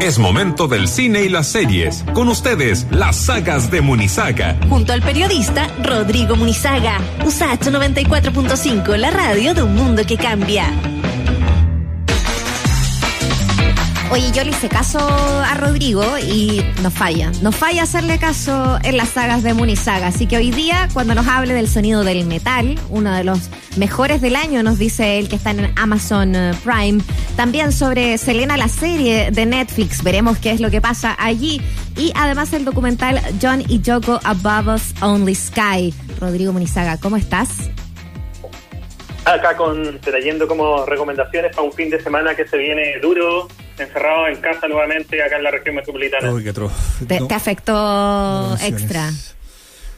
Es momento del cine y las series. Con ustedes, las sagas de Munizaga. Junto al periodista Rodrigo Munizaga. USACH 94.5, la radio de un mundo que cambia. Oye, yo le hice caso a Rodrigo y nos falla. Nos falla hacerle caso en las sagas de Munizaga. Así que hoy día, cuando nos hable del sonido del metal, uno de los mejores del año, nos dice él que está en Amazon eh, Prime. También sobre Selena, la serie de Netflix. Veremos qué es lo que pasa allí. Y además el documental John y Yoko Above Us Only Sky. Rodrigo Munizaga, ¿cómo estás? Acá con, trayendo como recomendaciones para un fin de semana que se viene duro, encerrado en casa nuevamente acá en la región metropolitana. Uy, qué. ¿Te, No, te afectó extra?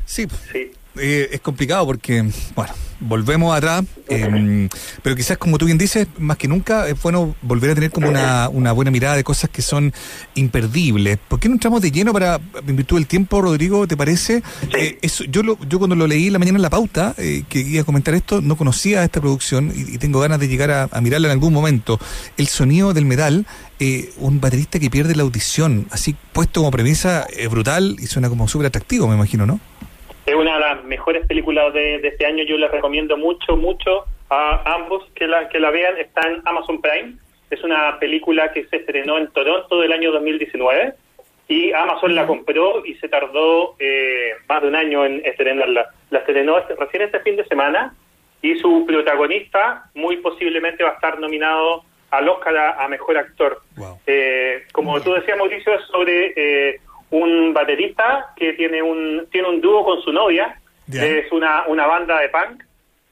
Sí, Sí. Eh, es complicado porque, bueno, volvemos atrás, eh, pero quizás como tú bien dices, más que nunca es bueno volver a tener como una, una buena mirada de cosas que son imperdibles. ¿Por qué no entramos de lleno para, en virtud del tiempo, Rodrigo, te parece? Eh, eso, yo, lo, yo cuando lo leí la mañana en la pauta, eh, que iba a comentar esto, no conocía esta producción y, y tengo ganas de llegar a, a mirarla en algún momento. El sonido del metal, eh, un baterista que pierde la audición, así puesto como premisa, es brutal y suena como súper atractivo, me imagino, ¿no? Es una de las mejores películas de, de este año. Yo les recomiendo mucho, mucho a ambos que la, que la vean. Está en Amazon Prime. Es una película que se estrenó en Toronto del año 2019 y Amazon la compró y se tardó eh, más de un año en estrenarla. La estrenó este- recién este fin de semana y su protagonista muy posiblemente va a estar nominado al Oscar a, a Mejor Actor. Wow. Eh, como tú decías, Mauricio, es sobre eh, un baterista que tiene un tiene un dúo con su novia, es una, una banda de punk,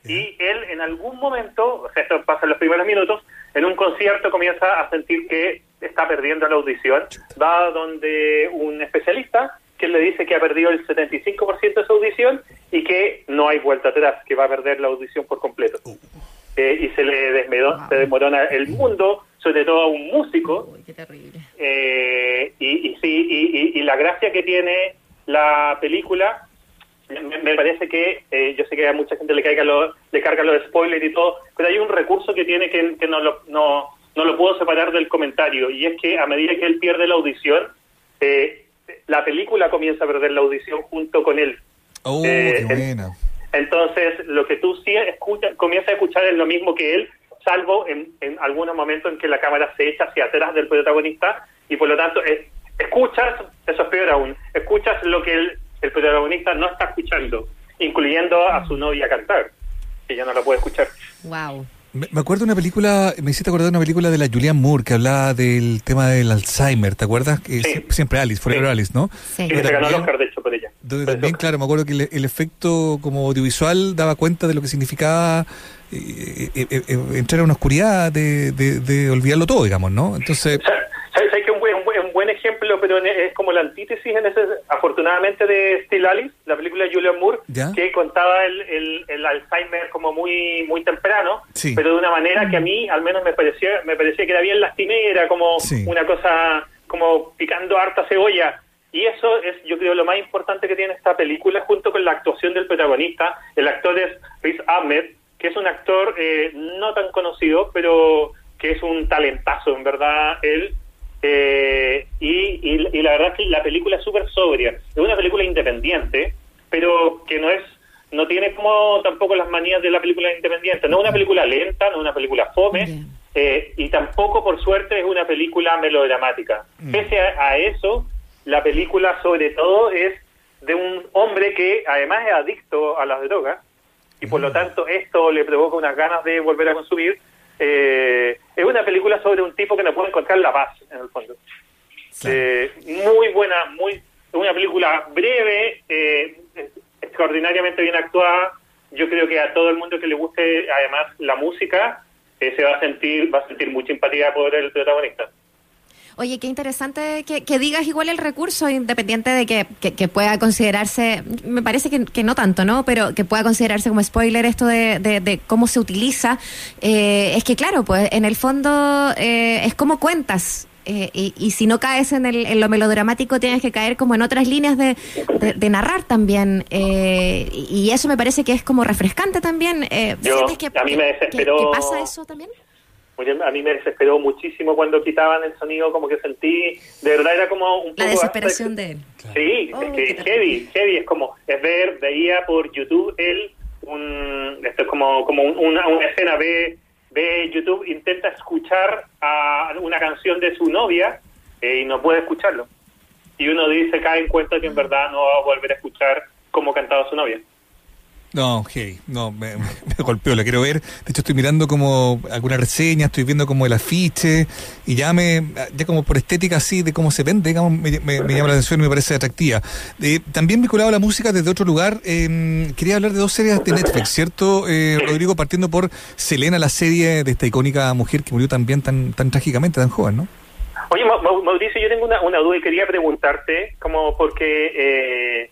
y él en algún momento, o sea, esto pasa en los primeros minutos, en un concierto comienza a sentir que está perdiendo la audición, va donde un especialista que le dice que ha perdido el 75% de su audición y que no hay vuelta atrás, que va a perder la audición por completo. Eh, y se le desmedó- se desmorona el mundo, sobre todo a un músico, Uy, qué terrible. Eh, y, y sí, y, y- y la gracia que tiene la película, me, me parece que, eh, yo sé que a mucha gente le, caiga lo, le carga los spoilers y todo, pero hay un recurso que tiene que, que no, lo, no, no lo puedo separar del comentario, y es que a medida que él pierde la audición, eh, la película comienza a perder la audición junto con él. Oh, Eh, qué el- buena. Entonces, lo que tú sí escuchas, comienzas a escuchar es lo mismo que él, salvo en, en algunos momentos en que la cámara se echa hacia atrás del protagonista y por lo tanto es- escuchas, eso es peor aún, escuchas lo que el, el protagonista no está escuchando, incluyendo a su novia cantar, que ya no la puede escuchar. Wow. Me acuerdo de una película, me hiciste acordar de una película de la Julianne Moore que hablaba del tema del Alzheimer, ¿te acuerdas? Que Sí. Siempre Alice, Forever Sí. Alice, ¿no? Sí. Pero se ganó el también- Oscar, de hecho, por ella. Donde Por también, claro, me acuerdo que el, el efecto como audiovisual daba cuenta de lo que significaba eh, eh, eh, eh, entrar a una oscuridad de, de, de olvidarlo todo, digamos, ¿no? Entonces, Sa- ¿Sabes ejemplo, pero en- es como la antítesis, en ese, afortunadamente, de Still Alice, la película de Julian Moore, ¿Ya? que contaba el, el, el Alzheimer como muy muy temprano, Sí. pero de una manera que a mí, al menos, me parecía, me parecía que era bien lastimera, como Sí. una cosa, como picando harta cebolla. Y eso es, yo creo, lo más importante que tiene esta película, junto con la actuación del protagonista. El actor es Riz Ahmed, que es un actor eh, no tan conocido, pero que es un talentazo, en verdad, él. Eh, y, y- y la verdad es que la película es súper sobria. Es una película independiente, pero que no es no tiene como tampoco las manías de la película independiente. No es una película lenta, no es una película fome, eh, y tampoco, por suerte, es una película melodramática. Pese a, a eso, la película, sobre todo, es de un hombre que además es adicto a las drogas, y por lo tanto esto le provoca unas ganas de volver a consumir. Eh, es una película sobre un tipo que no puede encontrar la paz, en el fondo. Eh, muy buena, muy una película breve, eh, extraordinariamente bien actuada. Yo creo que a todo el mundo que le guste, además, la música, eh, se va a sentir va a sentir mucha empatía por el protagonista. Oye, qué interesante que, que digas igual el recurso, independiente de que, que- que pueda considerarse, me parece que, que no tanto, ¿no? Pero que pueda considerarse como spoiler esto de, de- de cómo se utiliza. Eh, es que claro, pues en el fondo eh, es como cuentas. eh, y, y si no caes en, el, en lo melodramático, tienes que caer como en otras líneas de, de- de narrar también. eh, y eso me parece que es como refrescante también. Eh, Yo- ¿Sientes que, a mí me que- desesperó- que pasa eso también? A mí me desesperó muchísimo cuando quitaban el sonido, como que sentí, de verdad era como un poco... La desesperación de él. Sí, Oh, es que heavy, heavy, es como, es ver, veía por YouTube él, un, esto es como, como un- una, una escena, ve, ve YouTube, intenta escuchar a una canción de su novia eh, y no puede escucharlo. Y uno dice, cae en cuenta que en verdad no va a volver a escuchar cómo cantaba su novia. No, hey, no, me, me golpeó, la quiero ver. De hecho, estoy mirando como alguna reseña, estoy viendo como el afiche y ya me, ya como por estética así de cómo se vende, digamos, me, me- llama la atención y me parece atractiva. Eh, también vinculado a la música desde otro lugar, eh, quería hablar de dos series de Netflix, ¿cierto, eh, Rodrigo? Partiendo por Selena, la serie de esta icónica mujer que murió también tan, tan trágicamente, tan joven, ¿no? Oye, Ma- Ma- Mauricio, yo tengo una, una duda y quería preguntarte, como porque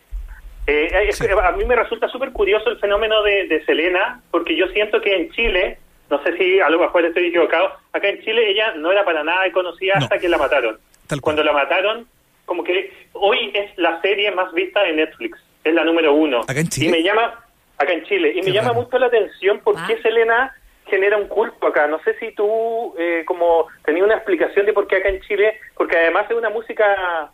eh, es a mí me resulta súper curioso el fenómeno de, de Selena, porque yo siento que en Chile, no sé si a lo mejor estoy equivocado, acá en Chile ella no era para nada conocida No. hasta que la mataron. Tal. Cuando la mataron, como que hoy es la serie más vista de Netflix, es la número uno. ¿Acá en Chile? Y me llama, acá en Chile, y Qué me llama raro. mucho la atención por Ah. qué Selena genera un culto acá. No sé si tú eh, como tenías una explicación de por qué acá en Chile, porque además es una música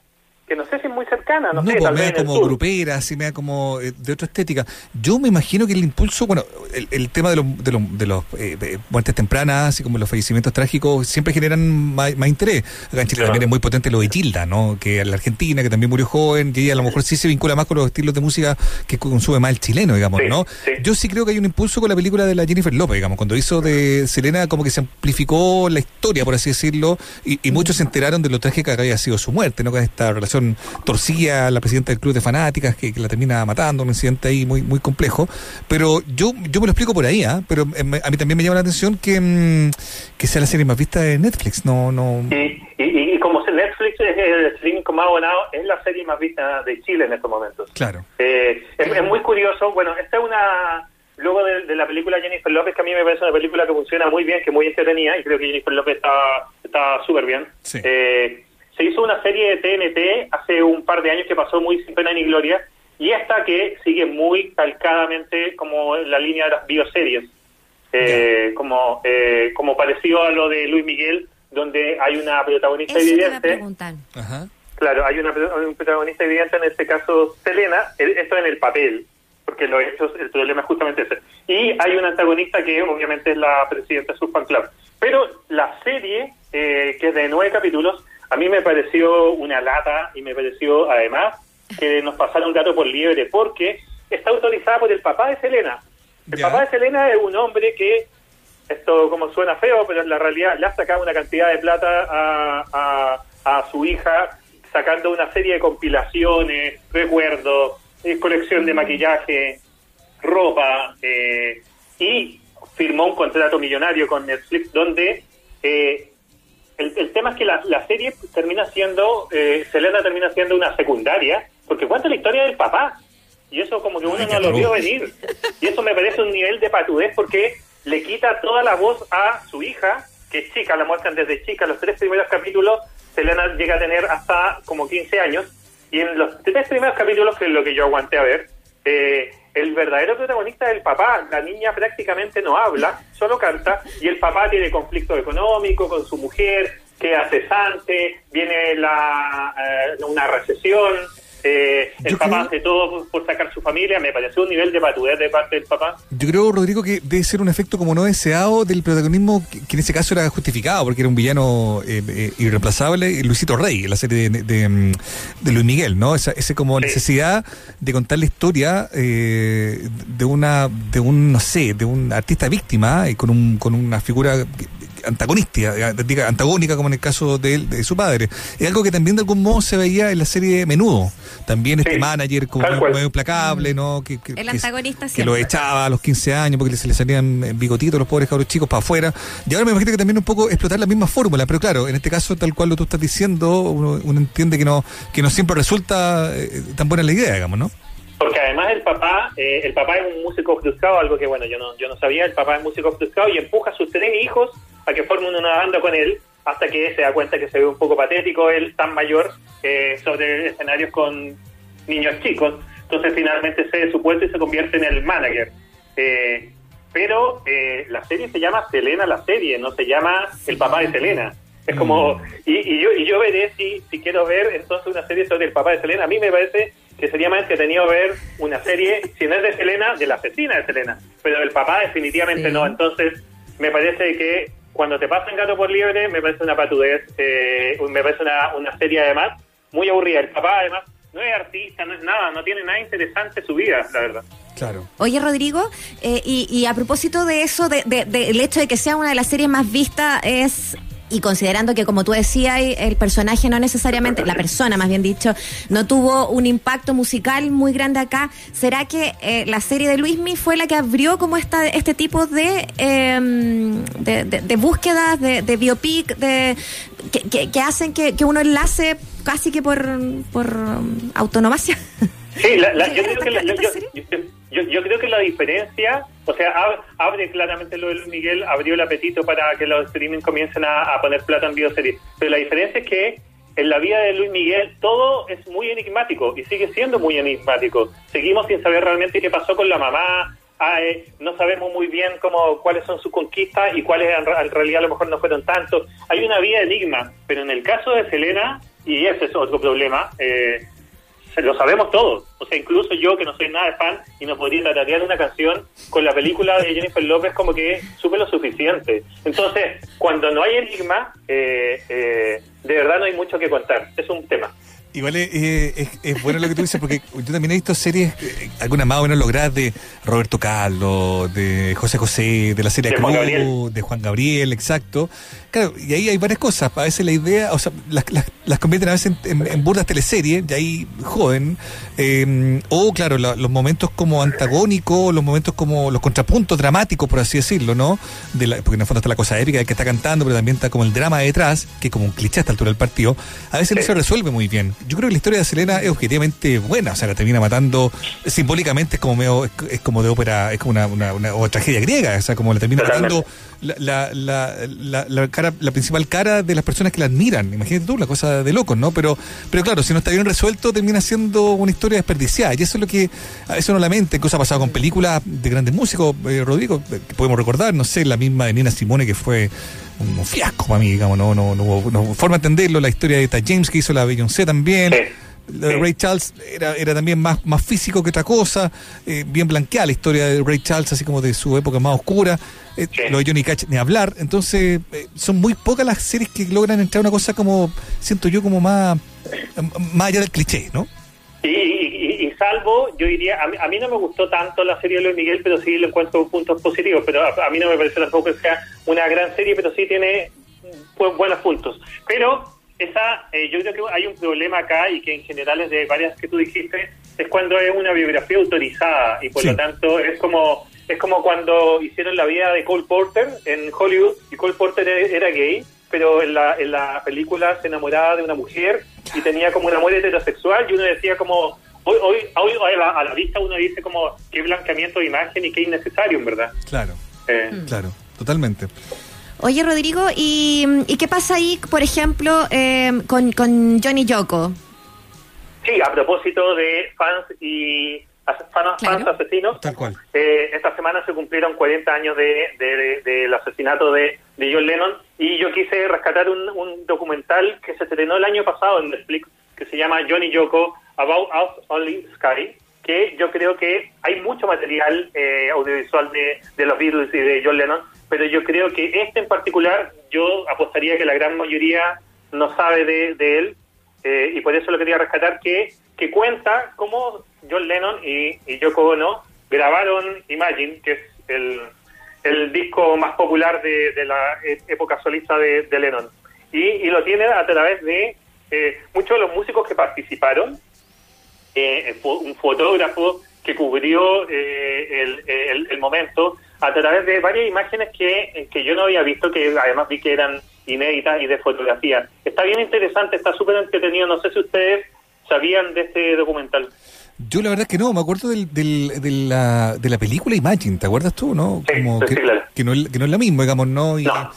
que no sé si es muy cercana, no, No, sé, pues tal me vez da como grupera, así me da como eh, de otra estética. Yo me imagino que el impulso, bueno, el, el tema de los, de los, de los eh, muertes tempranas, así como los fallecimientos trágicos, siempre generan más, más interés. Acá en Chile Claro. también es muy potente lo de Gilda, ¿no? Que la Argentina, que también murió joven, y ella a lo mejor sí se vincula más con los estilos de música que consume más el chileno, digamos, Sí, ¿no? sí. Yo sí creo que hay un impulso con la película de la Jennifer López, digamos, cuando hizo de Selena, como que se amplificó la historia, por así decirlo, y, y muchos se enteraron de lo trágica que había sido su muerte, ¿no? Con esta relación torcida, la presidenta del club de fanáticas, que, que la termina matando, un incidente ahí muy, muy complejo. Pero yo, yo me lo explico por ahí, ¿ah? Pero eh, me- a mí también me llama la atención que, mm, que sea la serie más vista de Netflix, no, no. Y, y, y como Netflix es el streaming como abonado, es la serie más vista de Chile en estos momentos. Claro. Eh, es, es muy curioso. Bueno, esta es una. Luego de, de la película Jennifer López, que a mí me parece una película que funciona muy bien, que muy entretenida, y creo que Jennifer López está está súper bien. Sí. Eh, se hizo una serie de TNT hace un par de años que pasó muy sin pena ni gloria, y esta que sigue muy calcadamente como la línea de las bioseries. Eh, como eh, como parecido a lo de Luis Miguel, donde hay una protagonista Eso evidente. Ajá. Claro, hay una, un protagonista evidente, en este caso Selena, el- esto en el papel, porque los hechos, el problema es justamente ese. Y hay un antagonista que obviamente es la presidenta de su fan club. Pero la serie, eh, que es de nueve capítulos, a mí me pareció una lata y me pareció además que nos pasaron gato por liebre, porque está autorizada por el papá de Selena. El Ya. papá de Selena es un hombre que esto como suena feo, pero en la realidad le ha sacado una cantidad de plata a, a, a su hija, sacando una serie de compilaciones, recuerdos, eh, colección de maquillaje, ropa, eh, y firmó un contrato millonario con Netflix donde eh, el, el tema es que la, la serie termina siendo, eh, Selena termina siendo una secundaria, porque cuenta la historia del papá. Y eso como que uno Ay, no lo vio venir. Y eso me parece un nivel de patudez porque le quita toda la voz a su hija, que es chica, la muestran desde chica. Los tres primeros capítulos, Selena llega a tener hasta como 15 años. Y en los tres primeros capítulos, que es lo que yo aguanté a ver, eh, el verdadero protagonista es el papá. La niña prácticamente no habla, solo canta. Y el papá tiene conflicto económico con su mujer, queda cesante, viene la, eh, una recesión. Eh, el Yo papá creo- hace todo por, sacar su familia. Me pareció un nivel de patudez de parte del papá. Yo creo, Rodrigo, que debe ser un efecto como no deseado del protagonismo, que, que en ese caso era justificado, porque era un villano eh, eh, irreemplazable, eh, Luisito Rey, en la serie de, de, de Luis Miguel, ¿no? Esa, ese como Sí. necesidad de contar la historia eh, de una, de un, no sé, de un artista víctima y con, un, con una figura antagonista, diga, antagónica como en el caso de, él, de su padre. Es algo que también de algún modo se veía en la serie Menudo. También este Sí, manager como medio, implacable, ¿no? Que, que- El que- antagonista que lo echaba a los 15 años porque se le salían eh, bigotitos los pobres cabros chicos para afuera. Y ahora me imagino que también un poco explotar la misma fórmula, pero claro, en este caso, tal cual lo tú estás diciendo, uno, uno entiende que no que no siempre resulta eh, tan buena la idea, digamos, ¿no? Porque además el papá, eh, el papá es un músico frustrado, algo que bueno, yo no, yo no sabía, el papá es músico frustrado y empuja a sus tres hijos a que formen una banda con él, hasta que se da cuenta que se ve un poco patético él tan mayor eh, sobre escenarios con niños chicos. Entonces finalmente se de su puesto y se convierte en el manager. Eh, pero eh, la serie se llama Selena la serie, no se llama El papá de Selena. Es como, y, y yo, y yo veré si, si quiero ver entonces una serie sobre el papá de Selena. A mí me parece que sería más entretenido ver una serie, si no es de Selena, de la asesina de Selena, pero del papá definitivamente Sí. no. Entonces, me parece que cuando te pasan gato por liebre, me parece una patudez, eh, me parece una, una serie además muy aburrida. El papá además no es artista, no es nada, no tiene nada interesante su vida, la verdad. Claro. Oye, Rodrigo, eh, y, y a propósito de eso, de, de- del hecho de que sea una de las series más vistas, es. Y considerando que, como tú decías, el personaje no necesariamente, la persona más bien dicho, no tuvo un impacto musical muy grande acá, ¿será que eh, la serie de Luismi fue la que abrió como esta, este tipo de, eh, de, de- de búsquedas, de, de biopic, de, que, que- que hacen que, que uno enlace casi que por, por um, autonomacia? Sí, la- la- yo, ¿Esta- creo que la, yo, esta yo- serie? yo- yo- yo creo que la diferencia, o sea, ab- abre claramente lo de Luis Miguel, abrió el apetito para que los streaming comiencen a, poner plata en bioseries. Pero la diferencia es que en la vida de Luis Miguel todo es muy enigmático y sigue siendo muy enigmático. Seguimos sin saber realmente qué pasó con la mamá. ah, eh, no sabemos muy bien cómo cuáles son sus conquistas y cuáles en, realidad a lo mejor no fueron tantos. Hay una vida enigma, pero en el caso de Selena, y ese es otro problema, eh, lo sabemos todos. O sea, incluso yo, que no soy nada de fan y no podría tararear una canción con la película de Jennifer López, como que supe lo suficiente. Entonces, cuando no hay enigma, eh, eh, de verdad no hay mucho que contar. Es un tema. Igual es, es- bueno lo que tú dices, porque yo también he visto series, eh, algunas más o menos logradas, de Roberto Carlos, de José José, de la serie De Cruz, Juan de Juan Gabriel, exacto. Claro, y ahí hay varias cosas. A veces la idea, o sea, las, las, las convierten a veces en, en- en burdas teleseries, y ahí joden. eh, o, claro, la- los momentos como antagónicos, los momentos como los contrapuntos dramáticos, por así decirlo, ¿no? De la- porque en el fondo está la cosa épica del que está cantando, pero también está como el drama detrás, que es como un cliché a esta altura del partido. A veces no Sí. se resuelve muy bien. Yo creo que la historia de Selena es objetivamente buena, o sea, la termina matando simbólicamente, es como medio, es, es como de ópera, es como una, una, tragedia griega, o sea, como la termina Totalmente. matando la, la, la, la, la cara, la principal cara de las personas que la admiran. Imagínate tú, la cosa de locos, ¿no? Pero, pero claro, si no está bien resuelto, termina siendo una historia desperdiciada. Y eso es lo que a veces uno lamenta. Incluso ha pasado con películas de grandes músicos, eh, Rodrigo, eh, que podemos recordar, no sé, la misma de Nina Simone, que fue un fiasco para mí, digamos, no, no, no, forma de entenderlo. La historia de Eta James, que hizo la Beyoncé también. Sí. Lo de Sí. Ray Charles era, era también más, más físico que otra cosa, eh, bien blanqueada la historia de Ray Charles, así como de su época más oscura. Eh, Sí. Lo de Johnny Cash ni hablar. Entonces, eh, son muy pocas las series que logran entrar a una cosa como, siento yo, como más, más allá del cliché, ¿no? Y, y- salvo, yo diría, a mí, a mí no me gustó tanto la serie de Luis Miguel, pero sí le encuentro puntos positivos. Pero a, a mí no me parece tampoco que sea una gran serie, pero sí tiene pues, buenos puntos. Pero esa, eh, yo creo que hay un problema acá y que en general es de varias que tú dijiste, es cuando es una biografía autorizada y por Sí. lo tanto es como es como cuando hicieron la vida de Cole Porter en Hollywood y Cole Porter e- era gay, pero en la, en la película se enamoraba de una mujer y tenía como un amor heterosexual y uno decía como hoy hoy, hoy a, la, a la vista uno dice como qué blanqueamiento de imagen y qué innecesario en verdad. Claro, Eh, claro, totalmente. Oye, Rodrigo, ¿y, y qué pasa ahí, por ejemplo, eh, con, con Johnny Yoko? Sí, a propósito de fans y as- fan- fans, Claro. asesinos, Tal cual. eh, esta semana se cumplieron 40 años de, de- del asesinato de, de John Lennon y yo quise rescatar un, un documental que se estrenó el año pasado en Netflix que se llama Johnny Yoko About Us Only Sky que yo creo que hay mucho material eh, audiovisual de, de los Beatles y de John Lennon, pero yo creo que este en particular yo apostaría que la gran mayoría no sabe de, de él eh, y por eso lo quería rescatar, que, que cuenta cómo John Lennon y, y Yoko Ono grabaron Imagine, que es el, el disco más popular de, de la e- época solista de, Lennon. Y, y lo tiene a través de eh, muchos de los músicos que participaron, eh, fo- un fotógrafo que cubrió eh, el, el- el momento a través de varias imágenes que, que yo no había visto, que además vi que eran inéditas y de fotografía. Está bien interesante, está súper entretenido. No sé si ustedes sabían de este documental. Yo la verdad es que no, me acuerdo del, del- de, la, de la película Imagine, ¿te acuerdas tú, no? Sí, sí, que, claro. que no, es, que no es la misma, digamos, ¿no? Y- No.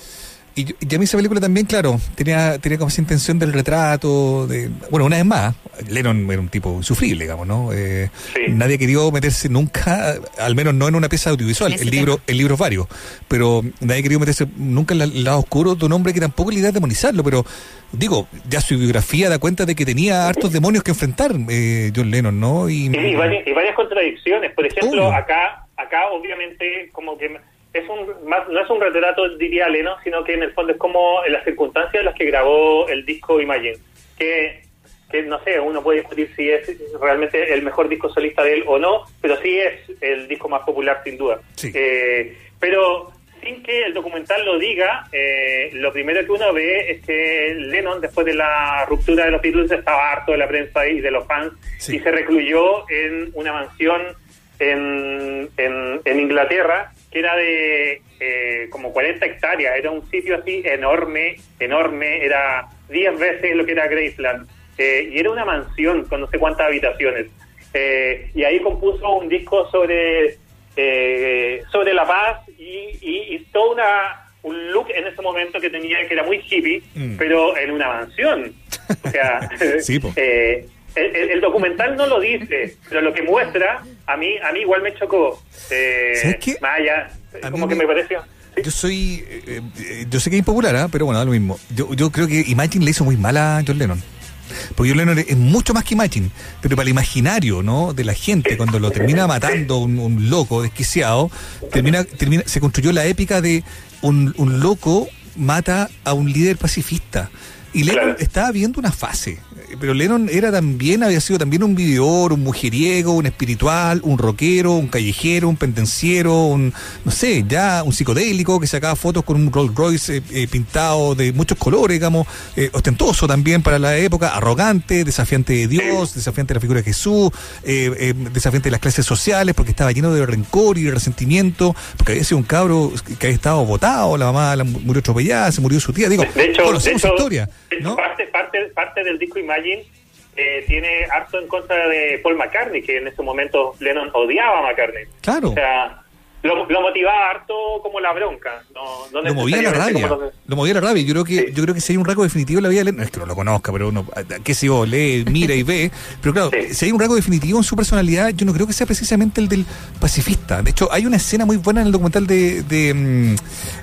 Y, y a mí esa película también, claro, tenía, tenía como esa intención del retrato, de bueno, una vez más, Lennon era un tipo insufrible, digamos, ¿no? Eh, Sí. Nadie quería meterse nunca, al menos no en una pieza audiovisual, el libro, el libro es varios, pero nadie quería meterse nunca en la- el lado oscuro de un hombre que tampoco la idea de demonizarlo, pero digo, ya su biografía da cuenta de que tenía hartos demonios que enfrentar, eh, John Lennon, ¿no? Y, Y, y varias, y varias contradicciones. Por ejemplo, acá, acá obviamente como que es un más, no es un retrato diría Lennon, sino que en el fondo es como en las circunstancias en las que grabó el disco Imagine, que que no sé, uno puede discutir si es realmente el mejor disco solista de él o no, pero sí es el disco más popular sin duda. Sí. Eh, pero sin que el documental lo diga, eh, lo primero que uno ve es que Lennon, después de la ruptura de los Beatles, estaba harto de la prensa y de los fans Sí. y se recluyó en una mansión en, en, en Inglaterra que era de eh, como 40 hectáreas, era un sitio así enorme, enorme, era 10 veces lo que era Graceland, eh, y era una mansión con no sé cuántas habitaciones. Eh, y ahí compuso un disco sobre eh, sobre la paz y, y, y todo una, un look en ese momento que tenía que era muy hippie, Mm. pero en una mansión. O sea, Sí, eh, el, el- el documental no lo dice, pero lo que muestra a mí a mí igual me chocó. Eh, ¿Sabes qué? allá, A como mí que me- me pareció. ¿sí? Yo soy. eh, eh, yo sé que es impopular, ¿ah? pero bueno, da lo mismo. Yo, yo creo que Imagine le hizo muy mal a John Lennon. Porque John Lennon es mucho más que Imagine. Pero para el imaginario, ¿no? De la gente, cuando lo termina matando un, un loco desquiciado, termina, termina, se construyó la épica de un, un loco mata a un líder pacifista. Y Lennon Claro. estaba viendo una fase. Eh, Pero Lennon era también, había sido también un vividor, un mujeriego, un espiritual, un rockero, un callejero, un pendenciero, un, no sé, ya un psicodélico que sacaba fotos con un Rolls Royce eh, eh, pintado de muchos colores, digamos, eh, ostentoso también para la época, arrogante, desafiante de Dios, desafiante de la figura de Jesús, eh, eh, desafiante de las clases sociales, porque estaba lleno de rencor y de resentimiento, porque había sido un cabro que había estado votado, la mamá la mu- murió atropellada, se murió su tía, digo, De hecho, de historia, parte, parte, parte del disco Imagine eh, tiene harto en contra de Paul McCartney, que en ese momento Lennon odiaba a McCartney. Claro. O sea, lo, lo motivaba harto como la bronca. No, no lo movía la rabia. los- Lo movía la rabia. Yo creo que, Sí. yo creo que si hay un rasgo definitivo en la vida de Lennon, no es que no lo conozca, pero uno, qué sé yo, lee, mira y ve. Pero claro, Sí. si hay un rasgo definitivo en su personalidad, yo no creo que sea precisamente el del pacifista. De hecho, hay una escena muy buena en el documental de, de, mm,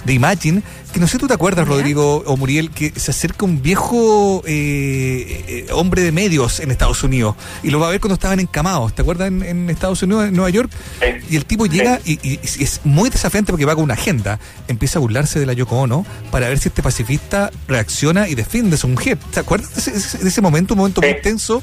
de Imagine, que no sé si tú te acuerdas. Rodrigo o Muriel, que se acerca un viejo eh, eh, hombre de medios en Estados Unidos y lo va a ver cuando estaban encamados. ¿Te acuerdas en, en Estados Unidos, en Nueva York? Y el tipo llega y, y- y es muy desafiante porque va con una agenda. Empieza a burlarse de la Yoko Ono para ver si este pacifista reacciona y defiende a su mujer. ¿Te acuerdas de ese, de ese momento, un momento muy tenso?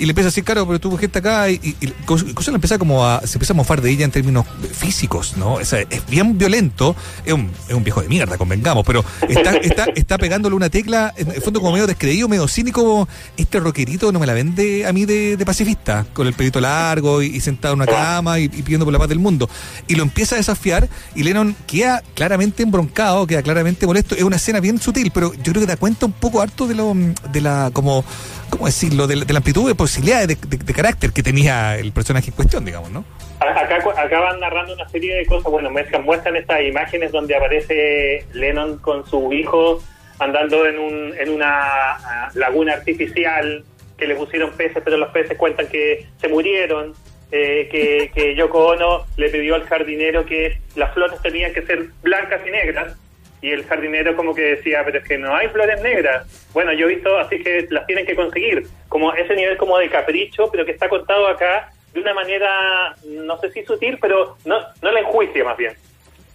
Y le empieza a decir, claro, pero tu mujer está acá. Y, y, y cosa le empieza como a, se empieza a mofar de ella en términos físicos, ¿no? O sea, es bien violento. Es un, es un viejo de mierda, convengamos, pero está, está, pegándole una tecla, en el fondo como medio descreído, medio cínico. Este rockerito no me la vende a mí de, pacifista, con el pelito largo y, sentado en una cama y, y pidiendo por la paz del mundo. Y lo empieza a desafiar y Lennon queda claramente embroncado, queda claramente molesto. Es una escena bien sutil, pero yo creo que da cuenta un poco harto de lo de la como ¿cómo decirlo? De, de la amplitud de posibilidades de, carácter que tenía el personaje en cuestión, digamos, ¿no? Acá, acá van narrando una serie de cosas. Bueno, muestran estas imágenes donde aparece Lennon con su hijo andando en, un, en una ah, laguna artificial que le pusieron peces, pero los peces cuentan que se murieron. eh, que, que Yoko Ono le pidió al jardinero que las flores tenían que ser blancas y negras. Y el jardinero como que decía, pero es que no hay flores negras. Bueno, yo he visto, así que las tienen que conseguir. Como ese nivel como de capricho, pero que está contado acá de una manera, no sé si sutil, pero no, no la enjuicia más bien.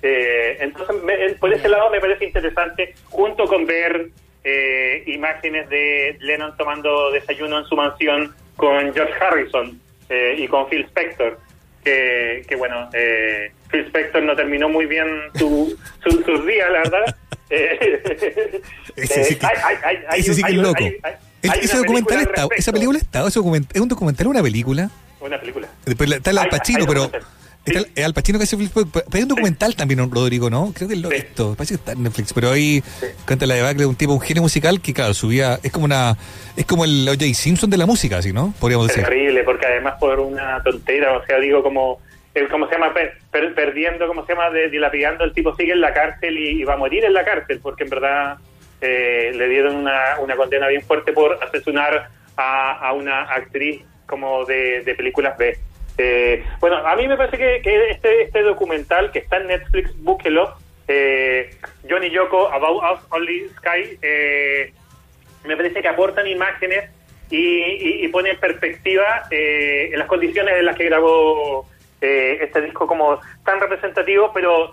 Eh, entonces, me- por ese lado me parece interesante, junto con ver eh, imágenes de Lennon tomando desayuno en su mansión con George Harrison eh, y con Phil Spector, que, que bueno, eh, Phil Spector no terminó muy bien su, su, sus días, la verdad. Eh, Ese sí que, hay- hay- hay- ese sí que es loco. ese documental está, esa película está, ese es un documental una película. Una película. Después está el Al Pacino, pero está Sí. Al Pacino que hace Phil pero hay un documental también, Rodrigo, ¿no? Creo que lo he Sí. visto, parece que está en Netflix, pero ahí canta la debacle de un tipo, un genio musical que, claro, subía, es como una, es como el O.J. Simpson de la música, así, ¿no? Podríamos Es decir. terrible, porque además por una tontera, o sea, digo como el, ¿cómo se llama? Per- per- perdiendo, ¿cómo se llama? De- dilapidando, el tipo sigue en la cárcel y, va a morir en la cárcel, porque en verdad eh, le dieron una, una condena bien fuerte por asesinar a, a una actriz como de, de películas B. Eh, bueno, a mí me parece que, que este, este documental que está en Netflix, búsquelo, eh, Johnny Yoko, About Us Only Sky, eh, me parece que aportan imágenes y, y, y pone perspectiva eh, en las condiciones en las que grabó eh, este disco como tan representativo, pero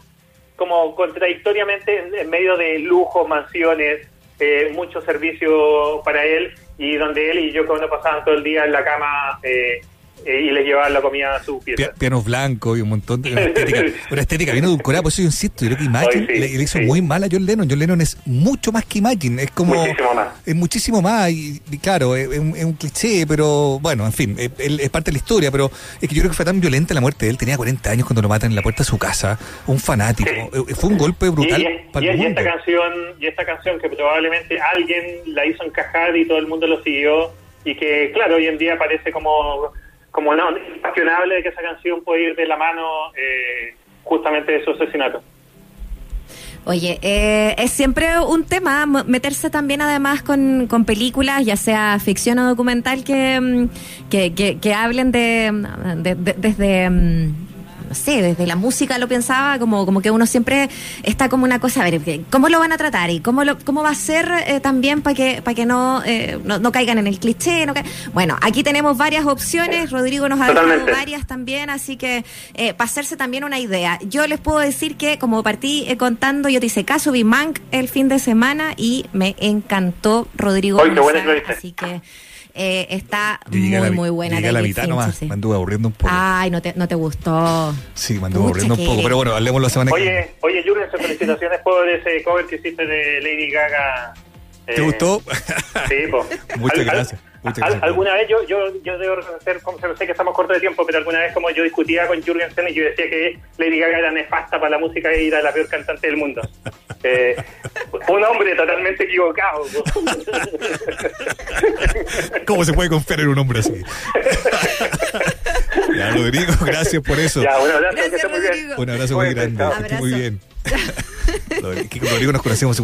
como contradictoriamente en, medio de lujos, mansiones, eh, mucho servicio para él y donde él y yo cuando pasaban todo el día en la cama eh, y le llevaban la comida a su pieza. Pia- pianos blancos y un montón de una estética, una estética bien edulcorada, por eso yo insisto, yo creo que Imagine sí, le, le hizo sí. muy mal a John Lennon. John Lennon es mucho más que Imagine, es como Muchísimo más. es muchísimo más y, y claro, es, es un, es un cliché, pero bueno, en fin, es, es parte de la historia, pero es que yo creo que fue tan violenta la muerte de él, tenía 40 años cuando lo matan en la puerta de su casa, un fanático, Sí. eh, fue un golpe brutal Y, para y- el y mundo. esta canción y esta canción que probablemente alguien la hizo encajar y todo el mundo lo siguió y que claro hoy en día parece como como no incuestionable de que esa canción puede ir de la mano eh, justamente de su asesinato. Oye, eh, es siempre un tema meterse también además con, con películas, ya sea ficción o documental, que, mm, que, que, hablen de, mm, de- de- desde... No sé, desde la música lo pensaba, como, como que uno siempre está como una cosa, a ver, ¿cómo lo van a tratar? ¿Y cómo, lo, cómo va a ser eh, también para que, para que no, eh, no, no caigan en el cliché? No ca- bueno, aquí tenemos varias opciones, Rodrigo nos ha Totalmente. varias también, así que eh, para hacerse también una idea. Yo les puedo decir que como partí eh, contando, yo te hice caso, vi Mank el fin de semana y me encantó Rodrigo. Ay, qué buena así que eh, está muy, la, muy buena. llegué a la mitad Fincher, nomás, sí. me anduve aburriendo un poco. Ay, no te, no te gustó. sí, me anduve aburriendo un poco, pero bueno, hablemos la semana que viene. oye oye Jürgen felicitaciones por ese cover que hiciste de Lady Gaga ¿Te eh, gustó? Sí, po. Muchas gracias, al- alguna vez yo, yo, yo debo reconocer, como se- sé que estamos cortos de tiempo, pero alguna vez como yo discutía con Jürgensen y yo decía que Lady Gaga era nefasta para la música y era la peor cantante del mundo. Eh, un hombre totalmente equivocado. ¿Cómo se puede confiar en un hombre así? ya, Rodrigo, gracias por eso. ya, un abrazo, que Gracias, esté muy bien. Un abrazo muy grande. que esté muy Abrazo. bien. Que Rodrigo nos conocemos